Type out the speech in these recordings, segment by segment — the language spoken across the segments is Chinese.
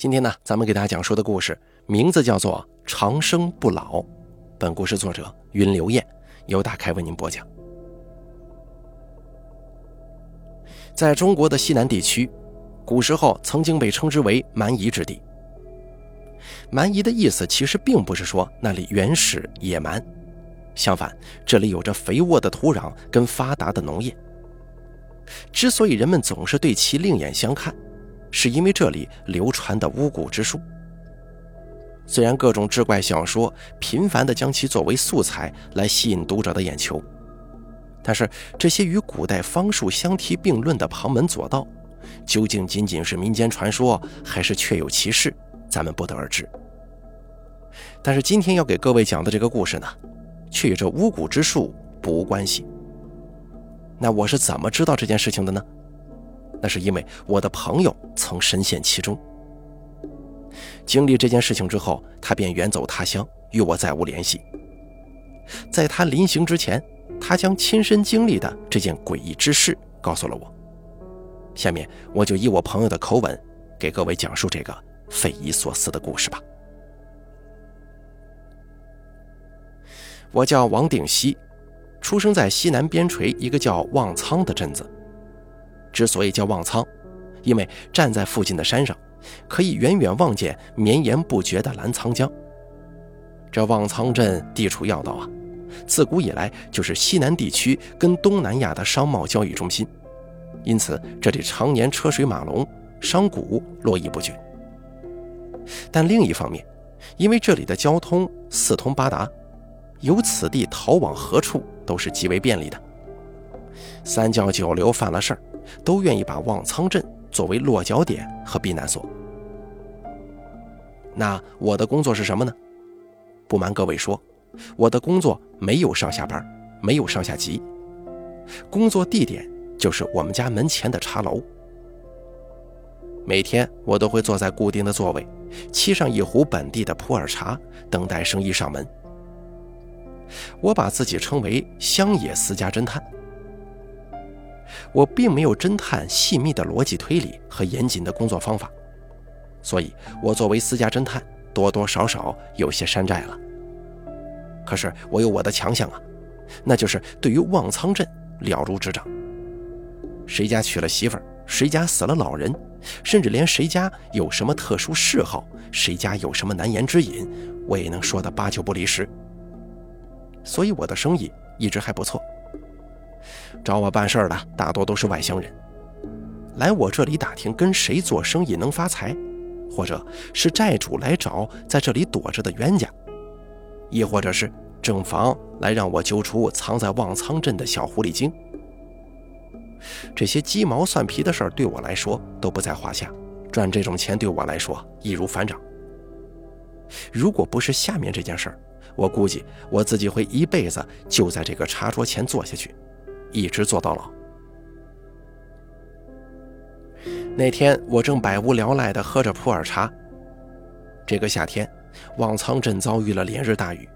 今天呢，咱们给大家讲述的故事名字叫做《长生不老》。本故事作者云流燕，由大开为您播讲。在中国的西南地区，古时候曾经被称之为蛮夷之地。蛮夷的意思其实并不是说那里原始野蛮，相反，这里有着肥沃的土壤跟发达的农业。之所以人们总是对其另眼相看。是因为这里流传的巫蛊之术。虽然各种志怪小说频繁地将其作为素材来吸引读者的眼球，但是这些与古代方术相提并论的旁门左道，究竟仅仅是民间传说，还是确有其事，咱们不得而知。但是今天要给各位讲的这个故事呢，却与这巫蛊之术不无关系。那我是怎么知道这件事情的呢？那是因为我的朋友曾深陷其中。经历这件事情之后，他便远走他乡，与我再无联系。在他临行之前，他将亲身经历的这件诡异之事告诉了我。下面我就以我朋友的口吻，给各位讲述这个匪夷所思的故事吧。我叫王鼎溪，出生在西南边陲一个叫望苍的镇子。之所以叫望苍，因为站在附近的山上，可以远远望见绵延不绝的澜沧江。这望苍镇地处要道啊，自古以来就是西南地区跟东南亚的商贸交易中心，因此这里常年车水马龙，商贾络绎不绝。但另一方面，因为这里的交通四通八达，由此地逃往何处都是极为便利的。三教九流犯了事儿。都愿意把望苍镇作为落脚点和避难所。那我的工作是什么呢？不瞒各位说，我的工作没有上下班，没有上下级，工作地点就是我们家门前的茶楼。每天我都会坐在固定的座位，沏上一壶本地的普洱茶，等待生意上门。我把自己称为乡野私家侦探。我并没有侦探细密的逻辑推理和严谨的工作方法，所以我作为私家侦探，多多少少有些山寨了。可是我有我的强项啊，那就是对于望苍镇了如指掌。谁家娶了媳妇儿，谁家死了老人，甚至连谁家有什么特殊嗜好，谁家有什么难言之隐，我也能说得八九不离十。所以我的生意一直还不错。找我办事儿的大多都是外乡人，来我这里打听跟谁做生意能发财，或者是债主来找在这里躲着的冤家，亦或者是正房来让我揪出藏在望苍镇的小狐狸精。这些鸡毛蒜皮的事儿对我来说都不在话下，赚这种钱对我来说易如反掌。如果不是下面这件事儿，我估计我自己会一辈子就在这个茶桌前坐下去。一直做到老。那天我正百无聊赖地喝着普洱茶。这个夏天，望苍镇遭遇了连日大雨，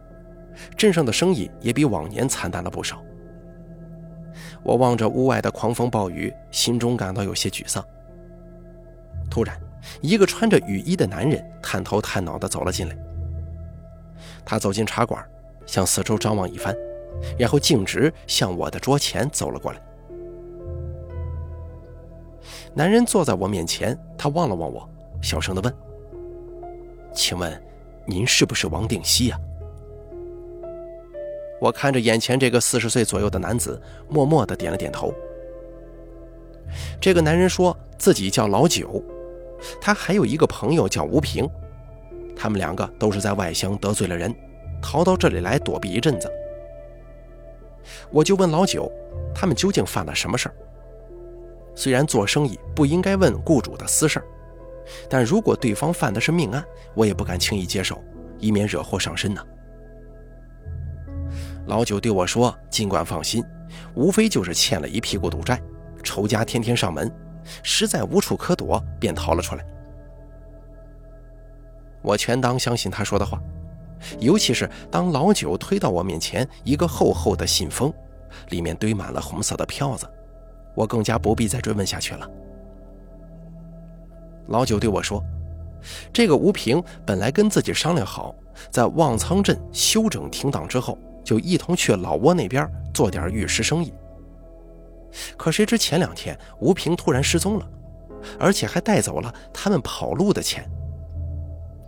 镇上的生意也比往年惨淡了不少。我望着屋外的狂风暴雨，心中感到有些沮丧。突然，一个穿着雨衣的男人探头探脑地走了进来。他走进茶馆，向四周张望一番。然后径直向我的桌前走了过来。男人坐在我面前，他望了望我，小声的问：“请问，您是不是王定西呀？”我看着眼前这个四十岁左右的男子，默默的点了点头。这个男人说自己叫老九，他还有一个朋友叫吴平，他们两个都是在外乡得罪了人，逃到这里来躲避一阵子。我就问老九，他们究竟犯了什么事儿？虽然做生意不应该问雇主的私事儿，但如果对方犯的是命案，我也不敢轻易接受，以免惹祸上身呢。老九对我说：“尽管放心，无非就是欠了一屁股赌债，仇家天天上门，实在无处可躲，便逃了出来。”我全当相信他说的话。尤其是当老九推到我面前一个厚厚的信封，里面堆满了红色的票子，我更加不必再追问下去了。老九对我说：“这个吴平本来跟自己商量好，在望苍镇休整停当之后，就一同去老挝那边做点玉石生意。可谁知前两天吴平突然失踪了，而且还带走了他们跑路的钱。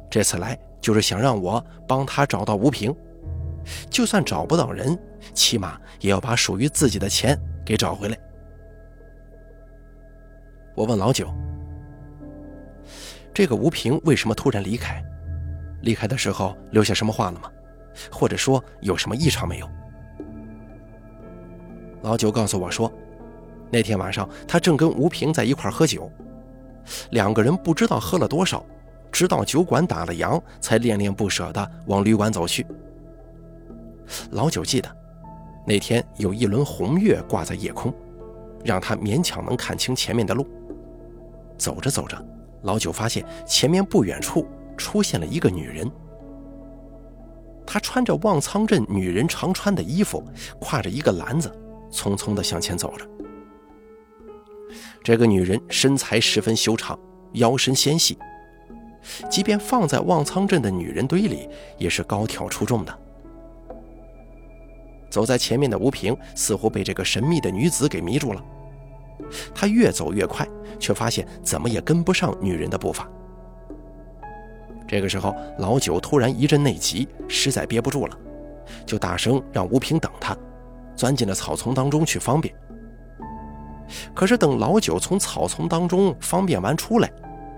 这次来就是想让我帮他找到吴平，就算找不到人，起码也要把属于自己的钱给找回来。我问老九：“这个吴平为什么突然离开？离开的时候留下什么话了吗？或者说有什么异常没有？”老九告诉我说。那天晚上，他正跟吴平在一块喝酒，两个人不知道喝了多少，直到酒馆打了烊，才恋恋不舍地往旅馆走去。老九记得，那天有一轮红月挂在夜空，让他勉强能看清前面的路。走着走着，老九发现前面不远处出现了一个女人，她穿着望苍镇女人常穿的衣服，挎着一个篮子，匆匆地向前走着。这个女人身材十分修长，腰身纤细，即便放在望苍镇的女人堆里，也是高挑出众的。走在前面的吴平似乎被这个神秘的女子给迷住了，他越走越快，却发现怎么也跟不上女人的步伐。这个时候，老九突然一阵内急，实在憋不住了，就大声让吴平等他，钻进了草丛当中去方便。可是等老九从草丛当中方便完出来，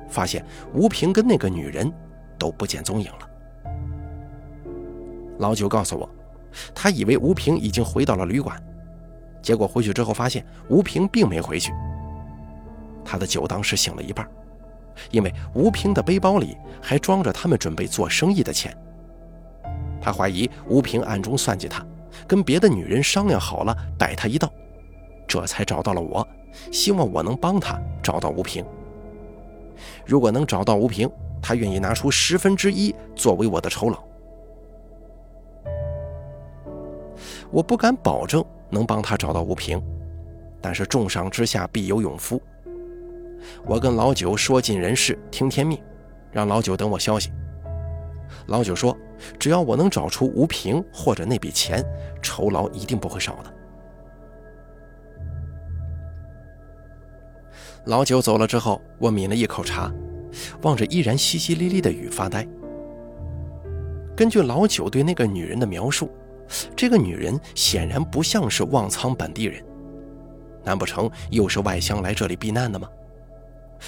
发现吴平跟那个女人都不见踪影了。老九告诉我，他以为吴平已经回到了旅馆，结果回去之后发现吴平并没回去。他的酒当时醒了一半，因为吴平的背包里还装着他们准备做生意的钱。他怀疑吴平暗中算计他，跟别的女人商量好了摆他一道。这才找到了我，希望我能帮他找到吴平。如果能找到吴平，他愿意拿出十分之一作为我的酬劳。我不敢保证能帮他找到吴平，但是重赏之下必有勇夫。我跟老九说尽人事，听天命，让老九等我消息。老九说，只要我能找出吴平或者那笔钱，酬劳一定不会少的。老九走了之后，我抿了一口茶，望着依然淅淅沥沥的雨发呆。根据老九对那个女人的描述，这个女人显然不像是望苍本地人，难不成又是外乡来这里避难的吗？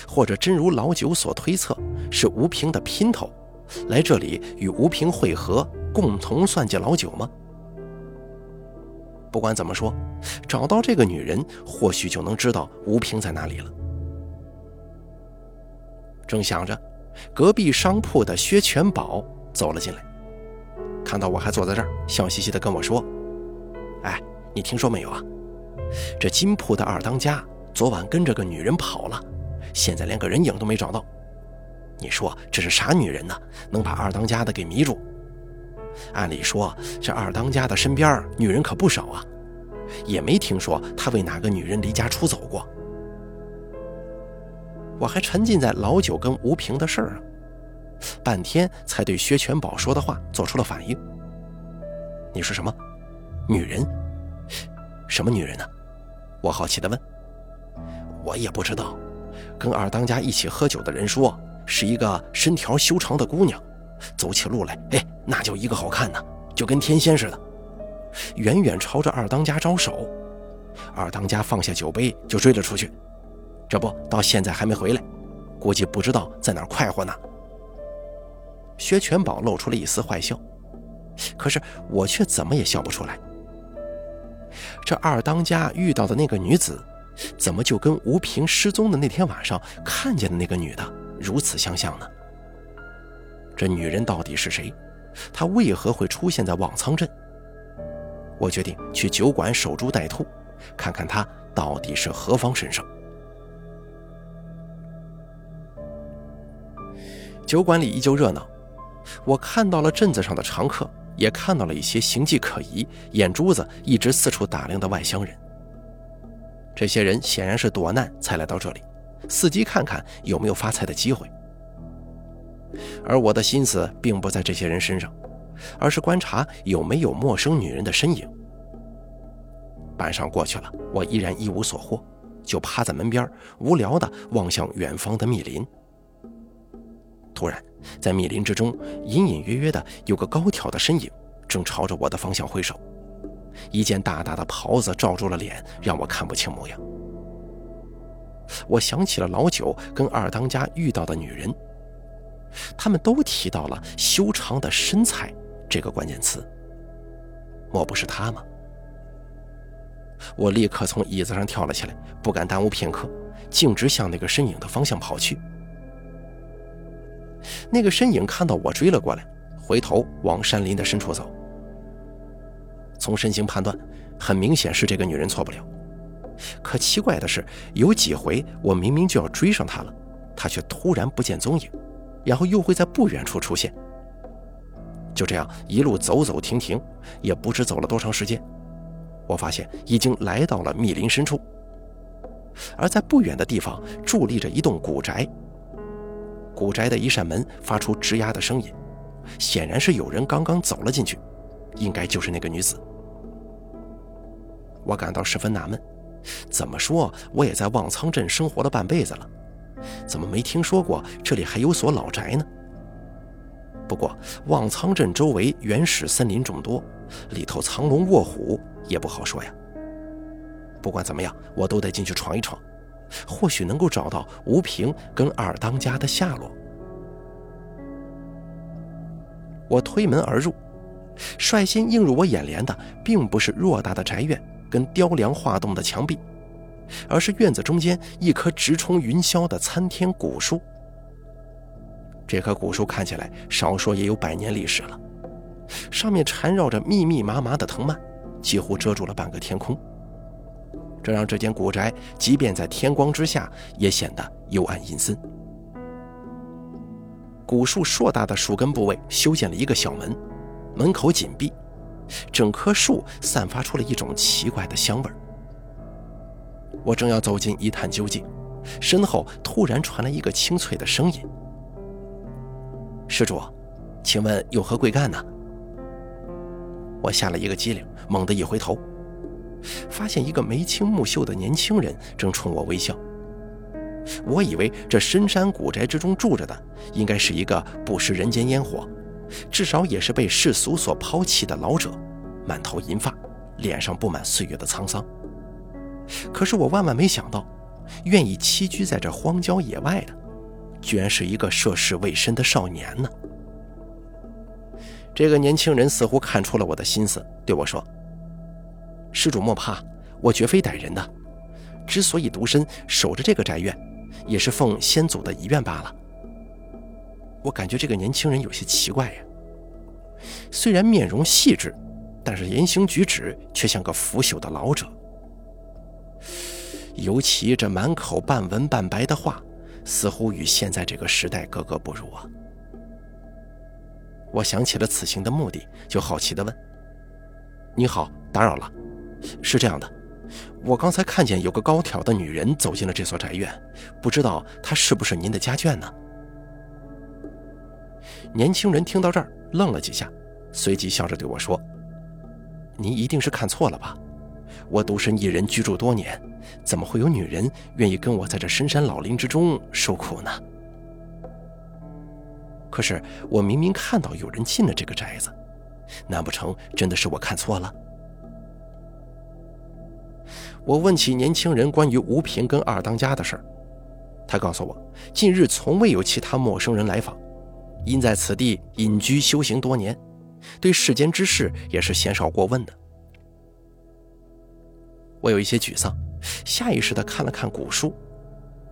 或者真如老九所推测，是吴平的姘头，来这里与吴平会合，共同算计老九吗？不管怎么说，找到这个女人，或许就能知道吴平在哪里了。正想着，隔壁商铺的薛全宝走了进来，看到我还坐在这儿，笑嘻嘻地跟我说：“哎，你听说没有啊？这金铺的二当家昨晚跟着个女人跑了，现在连个人影都没找到。你说这是啥女人呢？能把二当家的给迷住？按理说，这二当家的身边女人可不少啊，也没听说他为哪个女人离家出走过。”我还沉浸在老九跟吴平的事儿啊，半天才对薛全宝说的话做出了反应。你说什么？女人？什么女人呢？我好奇的问。我也不知道，跟二当家一起喝酒的人说，是一个身条修长的姑娘，走起路来，哎，那叫一个好看呢，就跟天仙似的。远远朝着二当家招手，二当家放下酒杯就追了出去。这不到现在还没回来，估计不知道在哪快活呢。薛全宝露出了一丝坏笑，可是我却怎么也笑不出来。这二当家遇到的那个女子，怎么就跟吴平失踪的那天晚上看见的那个女的如此相像呢？这女人到底是谁？她为何会出现在望苍镇？我决定去酒馆守株待兔，看看她到底是何方神圣。酒馆里依旧热闹，我看到了镇子上的常客，也看到了一些形迹可疑、眼珠子一直四处打量的外乡人。这些人显然是躲难才来到这里，伺机看看有没有发财的机会。而我的心思并不在这些人身上，而是观察有没有陌生女人的身影。半晌过去了，我依然一无所获，就趴在门边，无聊地望向远方的密林。突然，在密林之中，隐隐约约的有个高挑的身影，正朝着我的方向挥手。一件大大的袍子罩住了脸，让我看不清模样。我想起了老九跟二当家遇到的女人，他们都提到了“修长的身材”这个关键词。莫不是他吗？我立刻从椅子上跳了起来，不敢耽误片刻，径直向那个身影的方向跑去。那个身影看到我追了过来，回头往山林的深处走。从身形判断，很明显是这个女人错不了。可奇怪的是，有几回我明明就要追上她了，她却突然不见踪影，然后又会在不远处出现。就这样一路走走停停，也不知走了多长时间，我发现已经来到了密林深处。而在不远的地方伫立着一栋古宅，古宅的一扇门发出吱呀的声音，显然是有人刚刚走了进去，应该就是那个女子。我感到十分纳闷，怎么说我也在望苍镇生活了半辈子了，怎么没听说过这里还有所老宅呢？不过望苍镇周围原始森林众多，里头藏龙卧虎也不好说呀。不管怎么样，我都得进去闯一闯，或许能够找到吴平跟二当家的下落。我推门而入，率先映入我眼帘的，并不是偌大的宅院。跟雕梁画栋的墙壁，而是院子中间一棵直冲云霄的参天古树。这棵古树看起来少说也有百年历史了，上面缠绕着密密麻麻的藤蔓，几乎遮住了半个天空。这让这间古宅即便在天光之下也显得幽暗阴森。古树硕大的树根部位修建了一个小门，门口紧闭。整棵树散发出了一种奇怪的香味。我正要走近一探究竟，身后突然传来一个清脆的声音：“施主，请问有何贵干呢？”我吓了一个激灵，猛地一回头，发现一个眉清目秀的年轻人正冲我微笑。我以为这深山古宅之中住着的，应该是一个不食人间烟火。至少也是被世俗所抛弃的老者，满头银发，脸上布满岁月的沧桑。可是我万万没想到，愿意栖居在这荒郊野外的，居然是一个涉世未深的少年呢。这个年轻人似乎看出了我的心思，对我说：“施主莫怕，我绝非歹人的。之所以独身守着这个宅院，也是奉先祖的遗愿罢了。”我感觉这个年轻人有些奇怪呀，虽然面容细致，但是言行举止却像个腐朽的老者。尤其这满口半文半白的话，似乎与现在这个时代格格不入啊。我想起了此行的目的，就好奇地问：“你好，打扰了。是这样的，我刚才看见有个高挑的女人走进了这所宅院，不知道她是不是您的家眷呢？”年轻人听到这儿，愣了几下，随即笑着对我说：“您一定是看错了吧？我独身一人居住多年，怎么会有女人愿意跟我在这深山老林之中受苦呢？可是我明明看到有人进了这个宅子，难不成真的是我看错了？”我问起年轻人关于吴平跟二当家的事儿，他告诉我，近日从未有其他陌生人来访。因在此地隐居修行多年，对世间之事也是鲜少过问的。我有一些沮丧，下意识地看了看古树，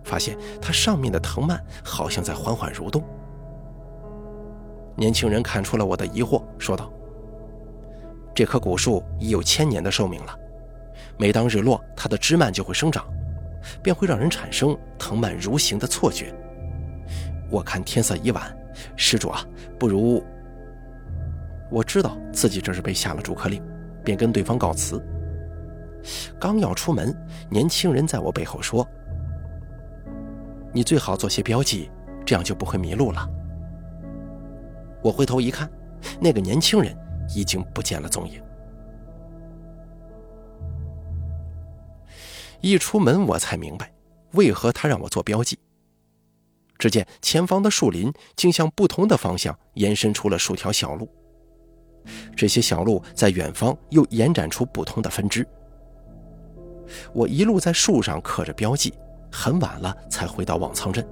发现它上面的藤蔓好像在缓缓蠕动。年轻人看出了我的疑惑，说道：“这棵古树已有千年的寿命了，每当日落，它的枝蔓就会生长，便会让人产生藤蔓如形的错觉。我看天色已晚。”施主啊，不如我知道自己这是被下了逐客令，便跟对方告辞。刚要出门，年轻人在我背后说：“你最好做些标记，这样就不会迷路了。”我回头一看，那个年轻人已经不见了踪影。一出门，我才明白为何他让我做标记。只见前方的树林竟向不同的方向延伸出了数条小路，这些小路在远方又延展出不同的分支。我一路在树上刻着标记，很晚了才回到望苍镇。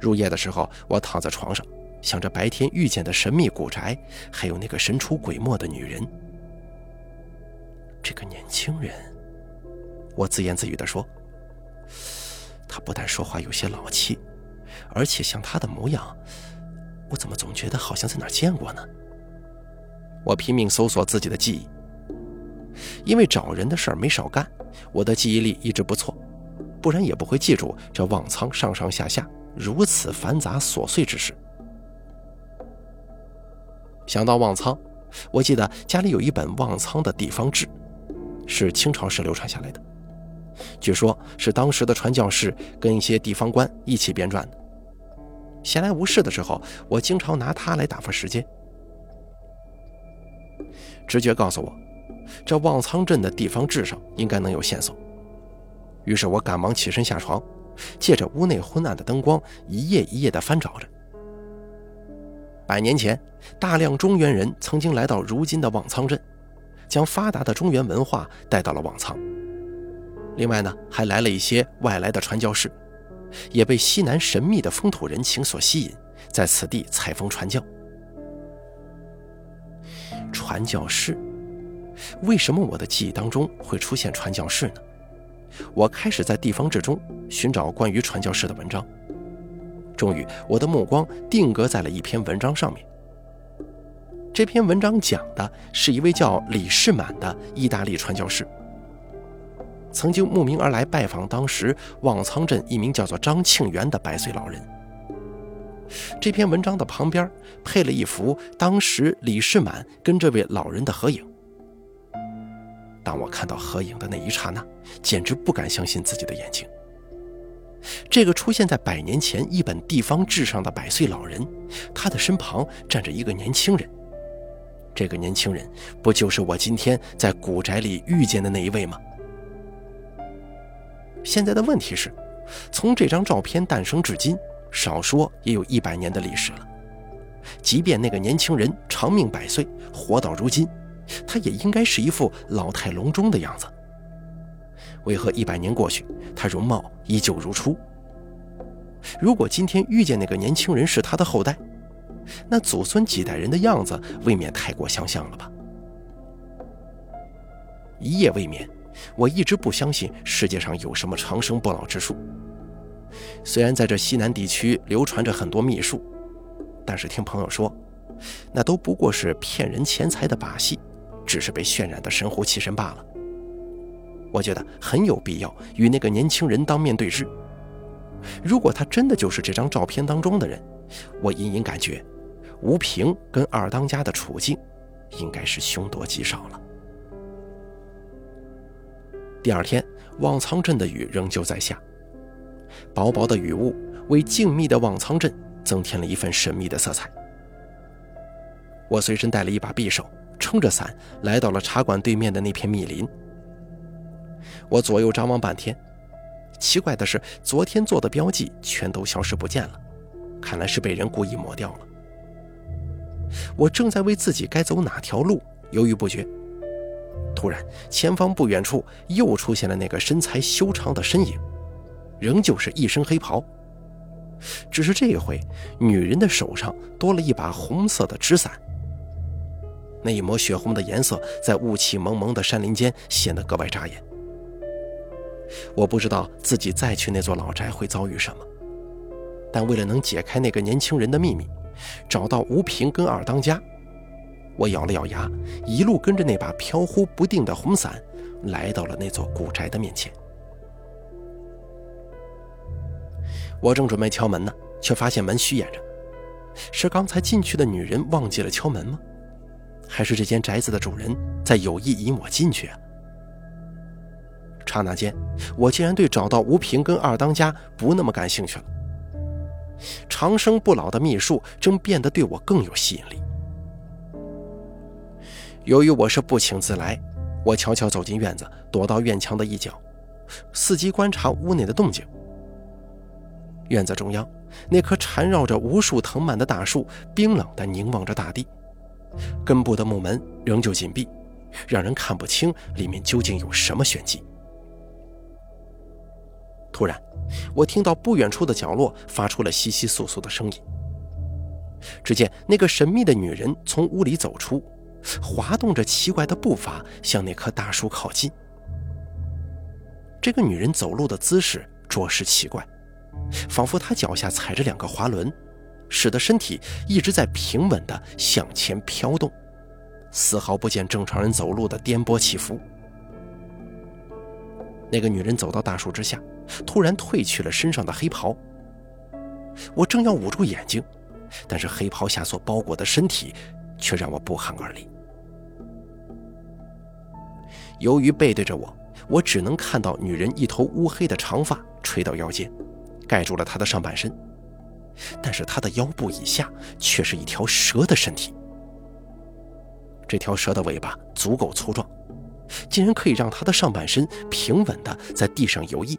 入夜的时候，我躺在床上，想着白天遇见的神秘古宅，还有那个神出鬼没的女人。这个年轻人，我自言自语地说：“他不但说话有些老气，而且像他的模样，我怎么总觉得好像在哪见过呢？”我拼命搜索自己的记忆，因为找人的事儿没少干，我的记忆力一直不错，不然也不会记住这望苍上上下下。如此繁杂琐碎之事。想到望苍，我记得家里有一本望苍的地方志，是清朝时流传下来的，据说是当时的传教士跟一些地方官一起编撰的。闲来无事的时候，我经常拿它来打发时间。直觉告诉我，这望苍镇的地方志上应该能有线索，于是我赶忙起身下床。借着屋内昏暗的灯光，一页一页地翻找着。百年前，大量中原人曾经来到如今的望苍镇，将发达的中原文化带到了望苍。另外呢，还来了一些外来的传教士，也被西南神秘的风土人情所吸引，在此地采风传教。传教士，为什么我的记忆当中会出现传教士呢？我开始在地方志中寻找关于传教士的文章，终于我的目光定格在了一篇文章上面。这篇文章讲的是一位叫李世满的意大利传教士，曾经慕名而来拜访当时望苍镇一名叫做张庆元的百岁老人。这篇文章的旁边配了一幅当时李世满跟这位老人的合影。当我看到合影的那一刹那，简直不敢相信自己的眼睛。这个出现在百年前一本地方志上的百岁老人，他的身旁站着一个年轻人。这个年轻人不就是我今天在古宅里遇见的那一位吗？现在的问题是，从这张照片诞生至今，少说也有一百年的历史了。即便那个年轻人长命百岁，活到如今。他也应该是一副老态龙钟的样子，为何一百年过去，他容貌依旧如初？如果今天遇见那个年轻人是他的后代，那祖孙几代人的样子未免太过相像了吧？一夜未眠，我一直不相信世界上有什么长生不老之术。虽然在这西南地区流传着很多秘术，但是听朋友说，那都不过是骗人钱财的把戏。只是被渲染的神乎其神罢了。我觉得很有必要与那个年轻人当面对质。如果他真的就是这张照片当中的人，我隐隐感觉吴平跟二当家的处境应该是凶多吉少了。第二天，望苍镇的雨仍旧在下，薄薄的雨雾为静谧的望苍镇增添了一份神秘的色彩。我随身带了一把匕首。撑着伞来到了茶馆对面的那片密林。我左右张望半天，奇怪的是，昨天做的标记全都消失不见了，看来是被人故意抹掉了。我正在为自己该走哪条路犹豫不决，突然，前方不远处又出现了那个身材修长的身影，仍旧是一身黑袍，只是这一回，女人的手上多了一把红色的纸伞。那一抹血红的颜色，在雾气蒙蒙的山林间显得格外扎眼。我不知道自己再去那座老宅会遭遇什么，但为了能解开那个年轻人的秘密，找到吴平跟二当家，我咬了咬牙，一路跟着那把飘忽不定的红伞，来到了那座古宅的面前。我正准备敲门呢，却发现门虚掩着，是刚才进去的女人忘记了敲门吗？还是这间宅子的主人在有意引我进去啊！刹那间，我竟然对找到吴平跟二当家不那么感兴趣了。长生不老的秘术正变得对我更有吸引力。由于我是不请自来，我悄悄走进院子，躲到院墙的一角，伺机观察屋内的动静。院子中央，那棵缠绕着无数藤蔓的大树冰冷地凝望着大地，根部的木门仍旧紧闭，让人看不清里面究竟有什么玄机。突然，我听到不远处的角落发出了窸窸窣窣的声音。只见那个神秘的女人从屋里走出，滑动着奇怪的步伐向那棵大树靠近。这个女人走路的姿势着实奇怪。仿佛她脚下踩着两个滑轮，使得身体一直在平稳地向前飘动，丝毫不见正常人走路的颠簸起伏。那个女人走到大树之下，突然褪去了身上的黑袍。我正要捂住眼睛，但是黑袍下所包裹的身体却让我不寒而栗。由于背对着我，我只能看到女人一头乌黑的长发垂到腰间。盖住了她的上半身，但是她的腰部以下却是一条蛇的身体。这条蛇的尾巴足够粗壮，竟然可以让她的上半身平稳地在地上游弋。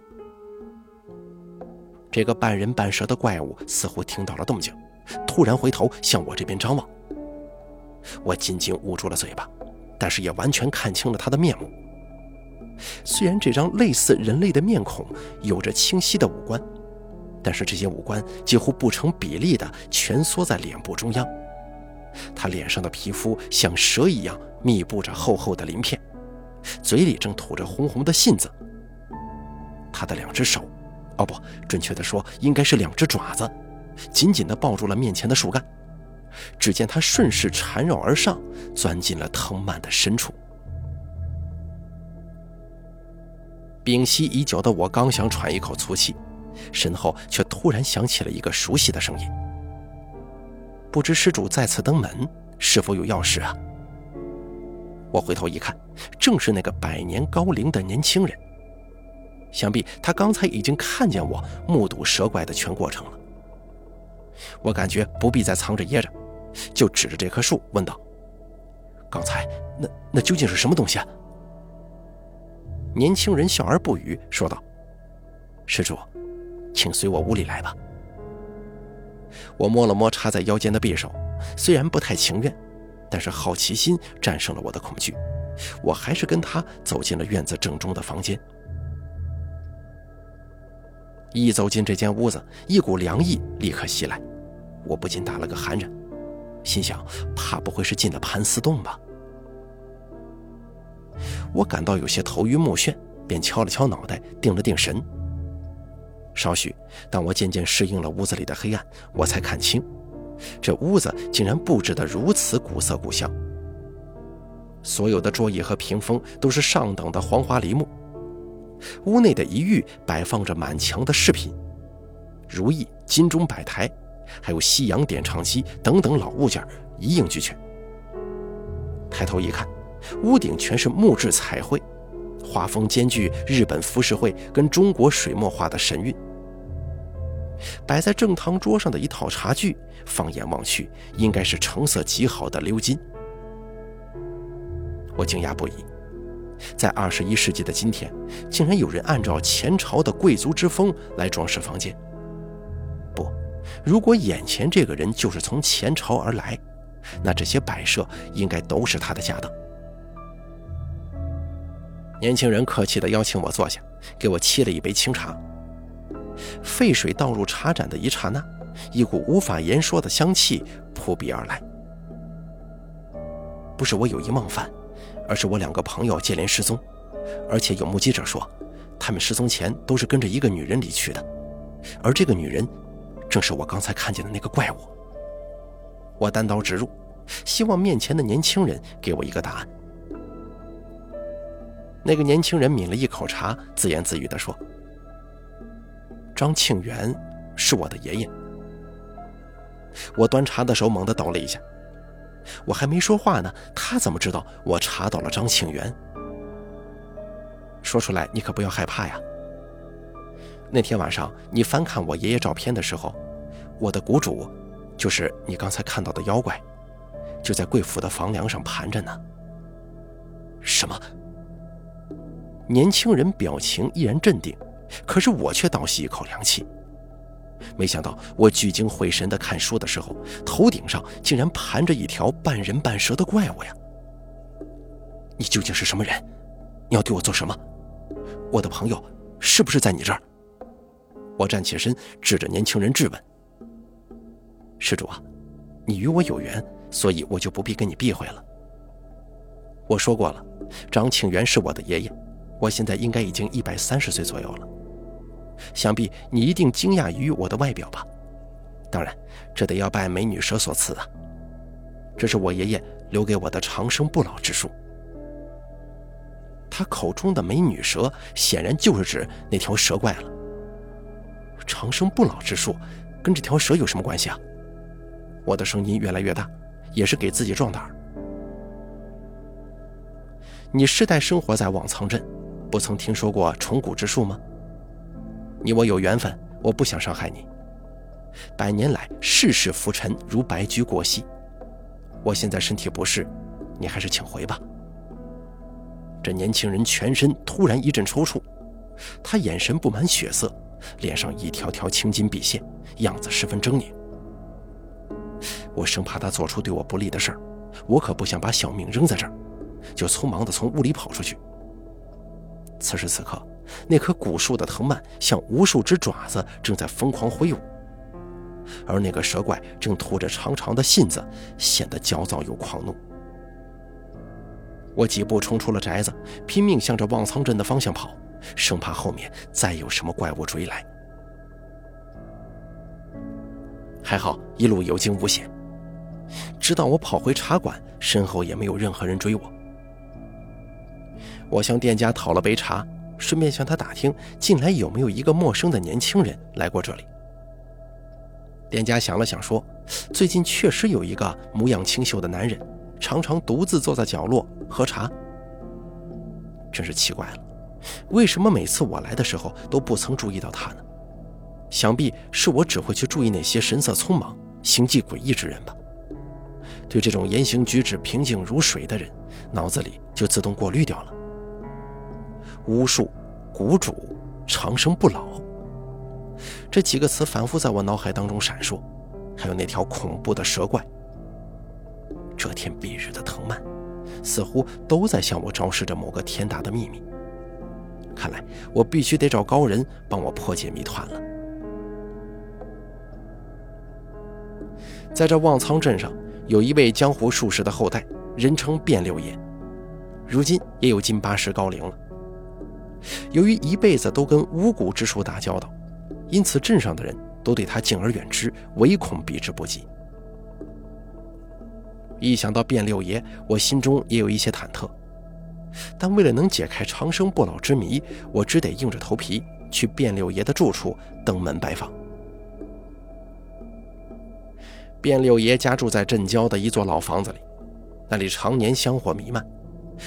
这个半人半蛇的怪物似乎听到了动静，突然回头向我这边张望。我紧紧捂住了嘴巴，但是也完全看清了他的面目。虽然这张类似人类的面孔有着清晰的五官。但是这些五官几乎不成比例的蜷缩在脸部中央，他脸上的皮肤像蛇一样密布着厚厚的鳞片，嘴里正吐着红红的信子。他的两只手，哦不，准确的说应该是两只爪子，紧紧地抱住了面前的树干。只见他顺势缠绕而上，钻进了藤蔓的深处。屏息已久的我刚想喘一口粗气。身后却突然响起了一个熟悉的声音。不知施主在此登门，是否有要事啊？我回头一看，正是那个百年高龄的年轻人。想必他刚才已经看见我目睹蛇怪的全过程了。我感觉不必再藏着掖着，就指着这棵树问道：“刚才那那究竟是什么东西啊？”年轻人笑而不语，说道：“施主。”请随我屋里来吧。我摸了摸插在腰间的匕首，虽然不太情愿，但是好奇心战胜了我的恐惧，我还是跟他走进了院子正中的房间。一走进这间屋子，一股凉意立刻袭来，我不禁打了个寒颤，心想：怕不会是进了盘丝洞吧？我感到有些头晕目眩，便敲了敲脑袋，定了定神。稍许，当我渐渐适应了屋子里的黑暗，我才看清，这屋子竟然布置得如此古色古香。所有的桌椅和屏风都是上等的黄花梨木，屋内的一隅摆放着满墙的饰品，如意、金钟摆台，还有西洋点唱机等等老物件一应俱全。抬头一看，屋顶全是木质彩绘，画风兼具日本浮世绘跟中国水墨画的神韵。摆在正堂桌上的一套茶具，放眼望去，应该是成色极好的鎏金。我惊讶不已，在二十一世纪的今天，竟然有人按照前朝的贵族之风来装饰房间。不，如果眼前这个人就是从前朝而来，那这些摆设应该都是他的家当。年轻人客气地邀请我坐下，给我沏了一杯清茶。沸水倒入茶盏的一刹那，一股无法言说的香气扑鼻而来。不是我有意冒犯，而是我两个朋友接连失踪，而且有目击者说，他们失踪前都是跟着一个女人离去的，而这个女人，正是我刚才看见的那个怪物。我单刀直入，希望面前的年轻人给我一个答案。那个年轻人抿了一口茶，自言自语地说。张庆元是我的爷爷。我端茶的手猛地抖了一下，我还没说话呢，他怎么知道我查到了张庆元？说出来你可不要害怕呀。那天晚上你翻看我爷爷照片的时候，我的谷主，就是你刚才看到的妖怪，就在贵府的房梁上盘着呢。什么？年轻人表情依然镇定，可是我却倒吸一口凉气。没想到我聚精会神地看书的时候，头顶上竟然盘着一条半人半蛇的怪物呀！你究竟是什么人？你要对我做什么？我的朋友是不是在你这儿？我站起身，指着年轻人质问：“施主啊，你与我有缘，所以我就不必跟你避讳了。我说过了，张庆元是我的爷爷，我现在应该已经一百三十岁左右了。想必你一定惊讶于我的外表吧？当然，这得要拜美女蛇所赐啊。这是我爷爷留给我的长生不老之术。他口中的美女蛇，显然就是指那条蛇怪了。”长生不老之术跟这条蛇有什么关系啊？我的声音越来越大，也是给自己壮胆。你世代生活在望苍镇，不曾听说过重古之术吗？你我有缘分，我不想伤害你。百年来世事浮沉，如白驹过隙。我现在身体不适，你还是请回吧。这年轻人全身突然一阵抽搐，他眼神布满血色。脸上一条条青筋毕现，样子十分狰狞。我生怕他做出对我不利的事儿，我可不想把小命扔在这儿，就匆忙地从屋里跑出去。此时此刻，那棵古树的藤蔓像无数只爪子，正在疯狂挥舞，而那个蛇怪正吐着长长的信子，显得焦躁又狂怒。我几步冲出了宅子，拼命向着望苍镇的方向跑。生怕后面再有什么怪物追来，还好一路有惊无险。直到我跑回茶馆，身后也没有任何人追我。我向店家讨了杯茶，顺便向他打听近来有没有一个陌生的年轻人来过这里。店家想了想说：“最近确实有一个模样清秀的男人，常常独自坐在角落喝茶。真是奇怪了。”为什么每次我来的时候都不曾注意到他呢？想必是我只会去注意那些神色匆忙、行迹诡异之人吧。对这种言行举止平静如水的人，脑子里就自动过滤掉了。巫术、谷主、长生不老，这几个词反复在我脑海当中闪烁，还有那条恐怖的蛇怪。遮天蔽日的藤蔓，似乎都在向我昭示着某个天大的秘密。看来我必须得找高人帮我破解谜团了。在这望苍镇上，有一位江湖术士的后代，人称卞六爷，如今也有近八十高龄了。由于一辈子都跟巫蛊之术打交道，因此镇上的人都对他敬而远之，唯恐避之不及。一想到卞六爷，我心中也有一些忐忑。但为了能解开长生不老之谜，我只得硬着头皮去卞六爷的住处登门拜访。卞六爷家住在镇郊的一座老房子里，那里常年香火弥漫，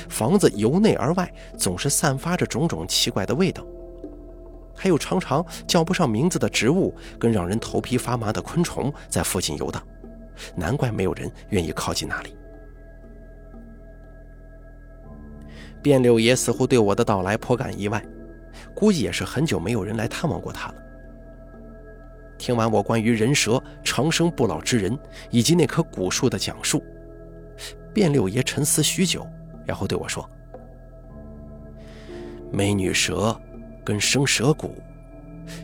房子由内而外总是散发着种种奇怪的味道，还有常常叫不上名字的植物跟让人头皮发麻的昆虫在附近游荡，难怪没有人愿意靠近那里。卞六爷似乎对我的到来颇感意外，估计也是很久没有人来探望过他了。听完我关于人蛇长生不老之人以及那棵古树的讲述，卞六爷沉思许久，然后对我说：“美女蛇跟生蛇骨，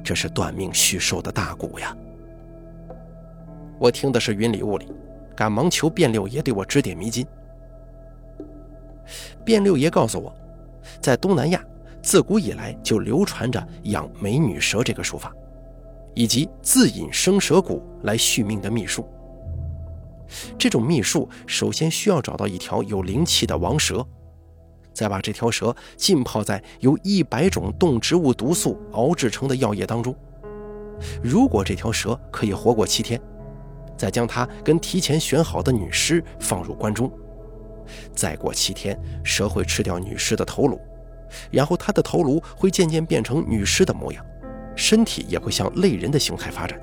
这是断命续寿的大蛊呀！”我听的是云里雾里，赶忙求卞六爷对我指点迷津。卞六爷告诉我，在东南亚自古以来就流传着养美女蛇这个术法，以及自饮生蛇骨来续命的秘术。这种秘术首先需要找到一条有灵气的王蛇，再把这条蛇浸泡在由一百种动植物毒素熬制成的药液当中。如果这条蛇可以活过七天，再将它跟提前选好的女尸放入棺中。再过七天，蛇会吃掉女尸的头颅，然后它的头颅会渐渐变成女尸的模样，身体也会向类人的形态发展。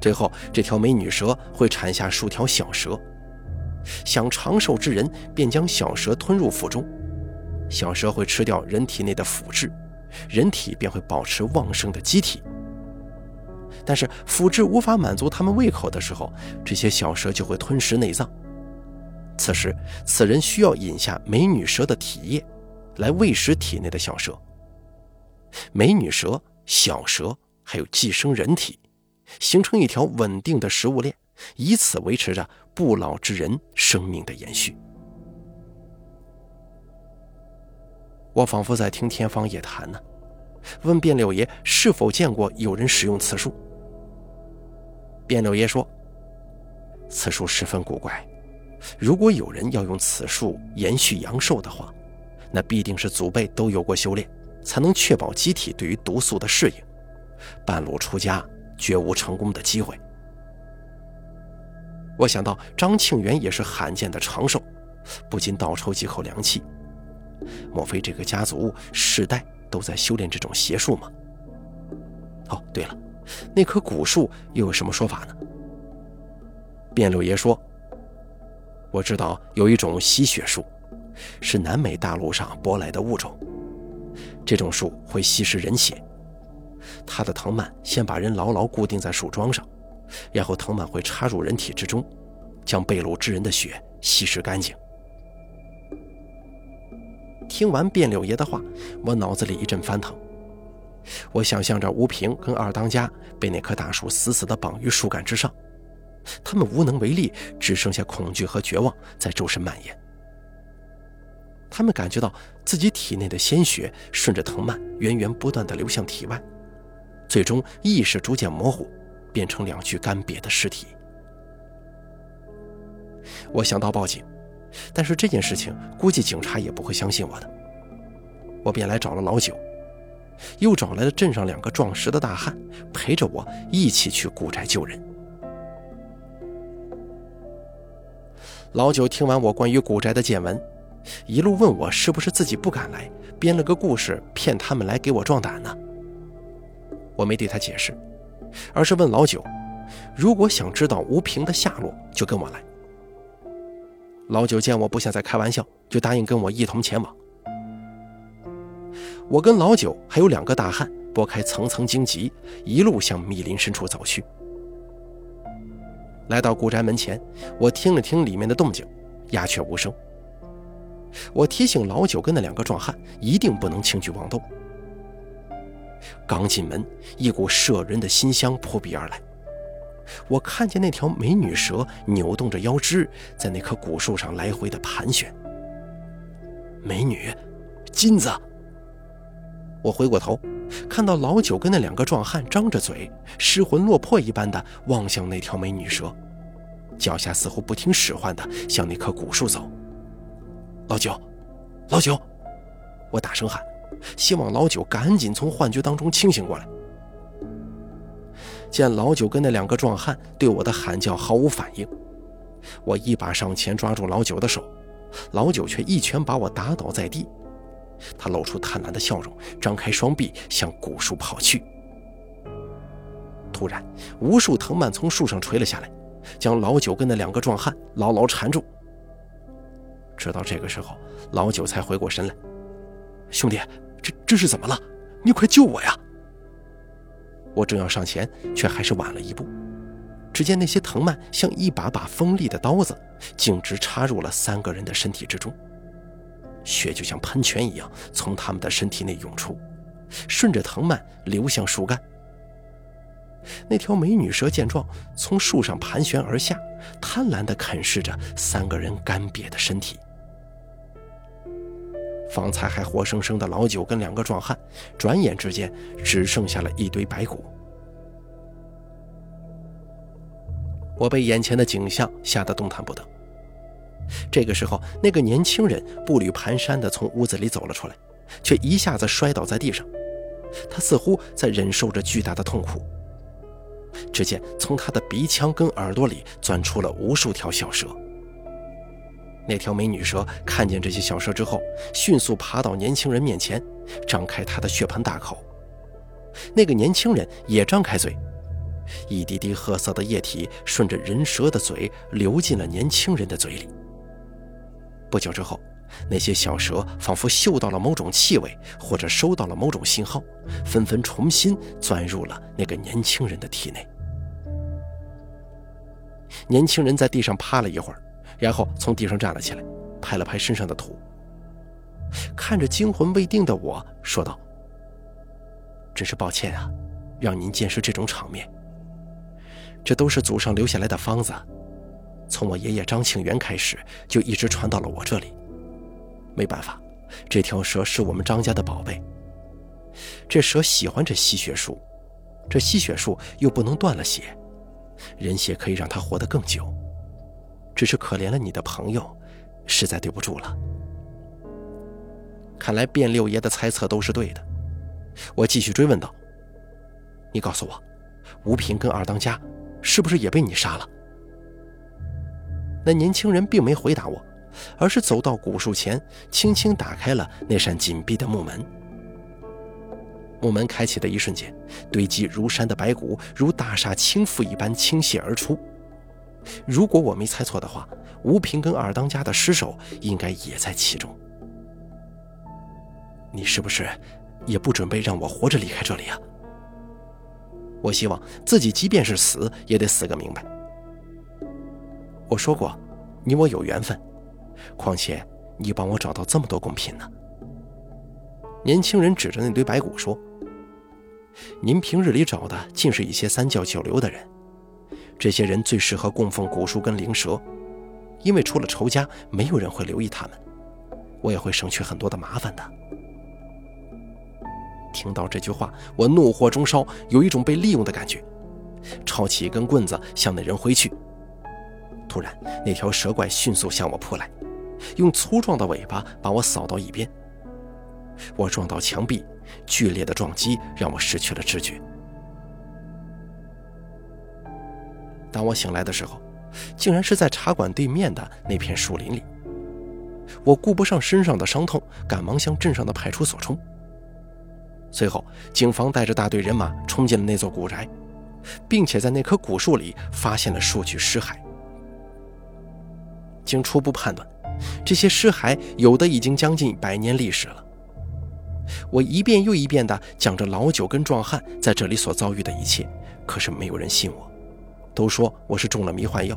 最后，这条美女蛇会产下数条小蛇，想长寿之人便将小蛇吞入腹中，小蛇会吃掉人体内的腐质，人体便会保持旺盛的机体。但是腐质无法满足他们胃口的时候，这些小蛇就会吞食内脏。此时，此人需要饮下美女蛇的体液，来喂食体内的小蛇。美女蛇、小蛇还有寄生人体，形成一条稳定的食物链，以此维持着不老之人生命的延续。我仿佛在听天方夜谭呢，问卞六爷是否见过有人使用此术。卞六爷说：“此术十分古怪，如果有人要用此术延续阳寿的话，那必定是祖辈都有过修炼。”才能确保机体对于毒素的适应，半路出家绝无成功的机会。我想到张庆元也是罕见的长寿，不禁倒抽几口凉气。莫非这个家族世代都在修炼这种邪术吗？哦，对了，那棵古树又有什么说法呢？卞六爷说：“我知道有一种吸血树，是南美大陆上舶来的物种。”这种树会吸食人血，他的藤蔓先把人牢牢固定在树桩上，然后藤蔓会插入人体之中，将被掳之人的血吸食干净。听完卞柳爷的话，我脑子里一阵翻腾。我想象着吴平跟二当家被那棵大树死死地绑于树干之上，他们无能为力，只剩下恐惧和绝望在周身蔓延。他们感觉到自己体内的鲜血顺着藤蔓源源不断地流向体外，最终意识逐渐模糊，变成两具干瘪的尸体。我想到报警，但是这件事情估计警察也不会相信我的。我便来找了老九，又找来了镇上两个壮实的大汉，陪着我一起去古宅救人。老九听完我关于古宅的见闻。一路问我是不是自己不敢来，编了个故事骗他们来给我壮胆呢？我没对他解释，而是问老九，如果想知道吴平的下落，就跟我来。老九见我不想再开玩笑，就答应跟我一同前往。我跟老九还有两个大汉拨开层层荆棘，一路向密林深处走去。来到古宅门前，我听了听里面的动静，鸦雀无声。我提醒老九跟那两个壮汉一定不能轻举妄动。刚进门，一股摄人的馨香扑鼻而来。我看见那条美女蛇扭动着腰肢，在那棵古树上来回的盘旋。美女，金子。我回过头，看到老九跟那两个壮汉张着嘴，失魂落魄一般的望向那条美女蛇，脚下似乎不听使唤的向那棵古树走。老九，老九，我大声喊，希望老九赶紧从幻觉当中清醒过来。见老九跟那两个壮汉对我的喊叫毫无反应，我一把上前抓住老九的手，老九却一拳把我打倒在地。他露出贪婪的笑容，张开双臂向古树跑去。突然，无数藤蔓从树上垂了下来，将老九跟那两个壮汉牢牢缠住。直到这个时候，老九才回过神来。兄弟，这是怎么了？你快救我呀！我正要上前，却还是晚了一步。只见那些藤蔓像一把把锋利的刀子，径直插入了三个人的身体之中，血就像喷泉一样从他们的身体内涌出，顺着藤蔓流向树干。那条美女蛇见状，从树上盘旋而下，贪婪地啃噬着三个人干瘪的身体。方才还活生生的老九跟两个壮汉，转眼之间只剩下了一堆白骨。我被眼前的景象吓得动弹不得。这个时候，那个年轻人步履蹒跚地从屋子里走了出来，却一下子摔倒在地上。他似乎在忍受着巨大的痛苦。只见从他的鼻腔跟耳朵里钻出了无数条小蛇。那条美女蛇看见这些小蛇之后，迅速爬到年轻人面前，张开她的血盆大口。那个年轻人也张开嘴，一滴滴褐色的液体顺着人蛇的嘴流进了年轻人的嘴里。不久之后，那些小蛇仿佛嗅到了某种气味，或者收到了某种信号，纷纷重新钻入了那个年轻人的体内。年轻人在地上趴了一会儿，然后从地上站了起来，拍了拍身上的土，看着惊魂未定的我说道：“真是抱歉啊，让您见识这种场面。这都是祖上留下来的方子，从我爷爷张庆元开始就一直传到了我这里。没办法，这条蛇是我们张家的宝贝。这蛇喜欢这吸血树，这吸血树又不能断了血。”人血可以让他活得更久，只是可怜了你的朋友，实在对不住了。看来卞六爷的猜测都是对的。我继续追问道：“你告诉我，吴平跟二当家是不是也被你杀了？”那年轻人并没回答我，而是走到古树前，轻轻打开了那扇紧闭的木门。木门开启的一瞬间，堆积如山的白骨如大厦倾覆一般倾泻而出。如果我没猜错的话，吴平跟二当家的尸首应该也在其中。你是不是也不准备让我活着离开这里啊？我希望自己即便是死，也得死个明白。我说过，你我有缘分，况且你帮我找到这么多贡品呢。年轻人指着那堆白骨说。您平日里找的尽是一些三教九流的人，这些人最适合供奉古树跟灵蛇，因为除了仇家，没有人会留意他们，我也会省去很多的麻烦的。听到这句话，我怒火中烧，有一种被利用的感觉，抄起一根棍子向那人挥去。突然，那条蛇怪迅速向我扑来，用粗壮的尾巴把我扫到一边，我撞到墙壁。剧烈的撞击让我失去了知觉。当我醒来的时候，竟然是在茶馆对面的那片树林里。我顾不上身上的伤痛，赶忙向镇上的派出所冲。随后，警方带着大队人马冲进了那座古宅，并且在那棵古树里发现了数具尸骸。经初步判断，这些尸骸有的已经将近百年历史了。我一遍又一遍地讲着老九跟壮汉在这里所遭遇的一切，可是没有人信我，都说我是中了迷幻药。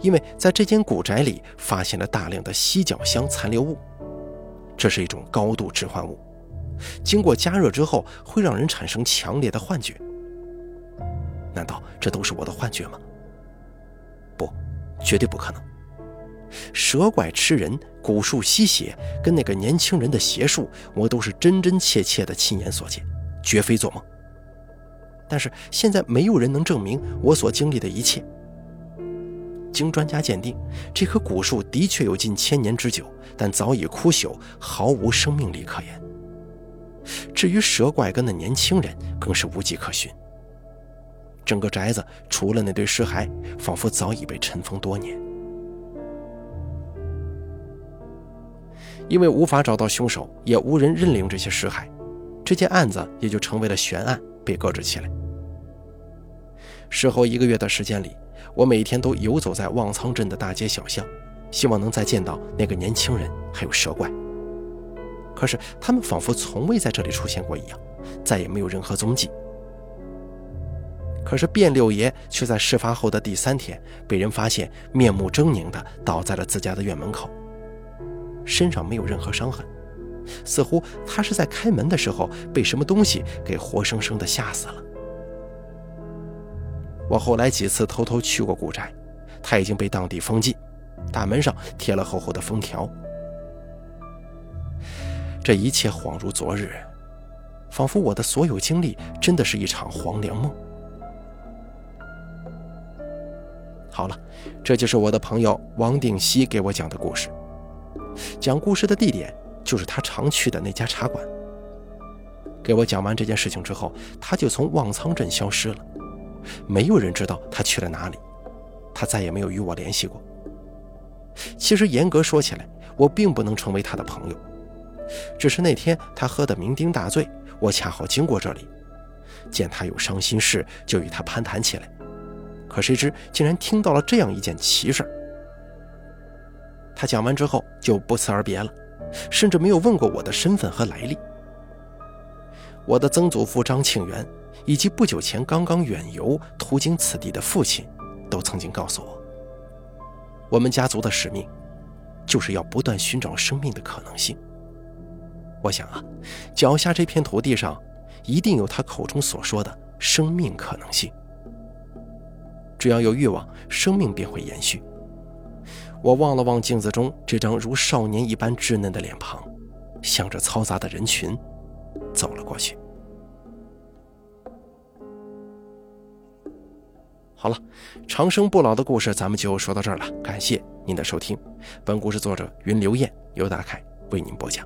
因为在这间古宅里发现了大量的犀角香残留物，这是一种高度致幻物，经过加热之后会让人产生强烈的幻觉。难道这都是我的幻觉吗？不，绝对不可能。蛇怪吃人，古树吸血，跟那个年轻人的邪术，我都是真真切切的亲眼所见，绝非做梦。但是现在没有人能证明我所经历的一切。经专家鉴定，这棵古树的确有近千年之久，但早已枯朽，毫无生命力可言。至于蛇怪跟的年轻人，更是无迹可寻。整个宅子除了那堆尸骸，仿佛早已被尘封多年。因为无法找到凶手，也无人认领这些尸骸，这件案子也就成为了悬案，被搁置起来。事后一个月的时间里，我每天都游走在望苍镇的大街小巷，希望能再见到那个年轻人还有蛇怪。可是他们仿佛从未在这里出现过一样，再也没有任何踪迹。可是卞六爷却在事发后的第三天被人发现面目狰狞地倒在了自家的院门口。身上没有任何伤痕，似乎他是在开门的时候被什么东西给活生生的吓死了。我后来几次偷偷去过古宅，他已经被当地封禁，大门上贴了厚厚的封条。这一切恍如昨日，仿佛我的所有经历真的是一场黄粱梦。好了，这就是我的朋友王定西给我讲的故事。讲故事的地点就是他常去的那家茶馆。给我讲完这件事情之后，他就从望苍镇消失了，没有人知道他去了哪里，他再也没有与我联系过。其实严格说起来，我并不能成为他的朋友，只是那天他喝得酩酊大醉，我恰好经过这里，见他有伤心事，就与他攀谈起来。可谁知竟然听到了这样一件奇事他讲完之后就不辞而别了，甚至没有问过我的身份和来历。我的曾祖父张庆元以及不久前刚刚远游途经此地的父亲，都曾经告诉我，我们家族的使命，就是要不断寻找生命的可能性。我想啊，脚下这片土地上，一定有他口中所说的生命可能性。只要有欲望，生命便会延续。我望了望镜子中这张如少年一般稚嫩的脸庞，向着嘈杂的人群走了过去。好了，长生不老的故事咱们就说到这儿了。感谢您的收听，本故事作者云流燕由大凯为您播讲。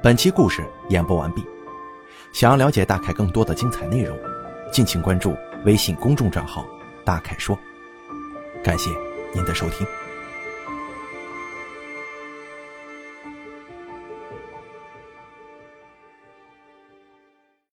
本期故事演播完毕。想要了解大凯更多的精彩内容，敬请关注微信公众账号“大凯说”。感谢您的收听。